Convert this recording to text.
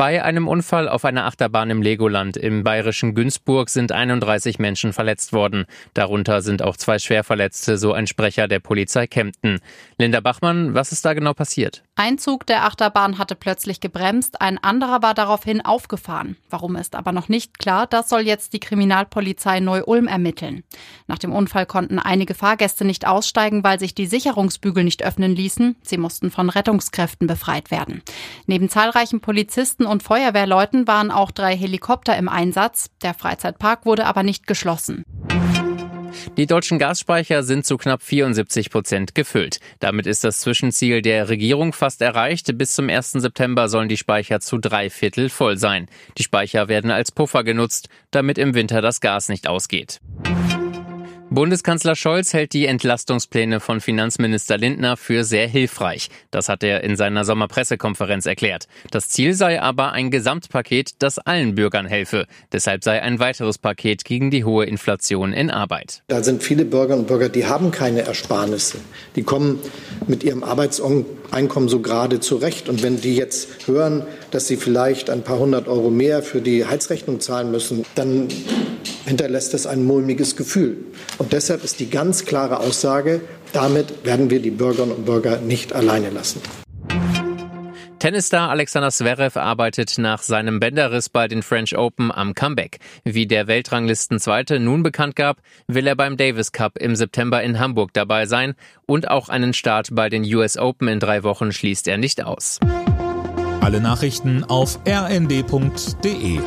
Bei einem Unfall auf einer Achterbahn im Legoland im bayerischen Günzburg sind 31 Menschen verletzt worden. Darunter sind auch zwei Schwerverletzte, so ein Sprecher der Polizei Kempten. Linda Bachmann, was ist da genau passiert? Ein Zug der Achterbahn hatte plötzlich gebremst, ein anderer war daraufhin aufgefahren. Warum ist aber noch nicht klar, das soll jetzt die Kriminalpolizei Neu-Ulm ermitteln. Nach dem Unfall konnten einige Fahrgäste nicht aussteigen, weil sich die Sicherungsbügel nicht öffnen ließen. Sie mussten von Rettungskräften befreit werden. Neben zahlreichen Polizisten und Feuerwehrleuten waren auch drei Helikopter im Einsatz. Der Freizeitpark wurde aber nicht geschlossen. Die deutschen Gasspeicher sind zu knapp 74 Prozent gefüllt. Damit ist das Zwischenziel der Regierung fast erreicht. Bis zum 1. September sollen die Speicher zu drei Viertel voll sein. Die Speicher werden als Puffer genutzt, damit im Winter das Gas nicht ausgeht. Bundeskanzler Scholz hält die Entlastungspläne von Finanzminister Lindner für sehr hilfreich. Das hat er in seiner Sommerpressekonferenz erklärt. Das Ziel sei aber ein Gesamtpaket, das allen Bürgern helfe. Deshalb sei ein weiteres Paket gegen die hohe Inflation in Arbeit. Da sind viele Bürgerinnen und Bürger, die haben keine Ersparnisse. Die kommen mit ihrem Arbeitseinkommen so gerade zurecht. Und wenn die jetzt hören, dass sie vielleicht ein paar hundert Euro mehr für die Heizrechnung zahlen müssen, dann hinterlässt das ein mulmiges Gefühl. Und deshalb ist die ganz klare Aussage, damit werden wir die Bürgerinnen und Bürger nicht alleine lassen. Tennisstar Alexander Zverev arbeitet nach seinem Bänderriss bei den French Open am Comeback. Wie der Weltranglistenzweite nun bekannt gab, will er beim Davis Cup im September in Hamburg dabei sein und auch einen Start bei den US Open in drei Wochen schließt er nicht aus. Alle Nachrichten auf rnd.de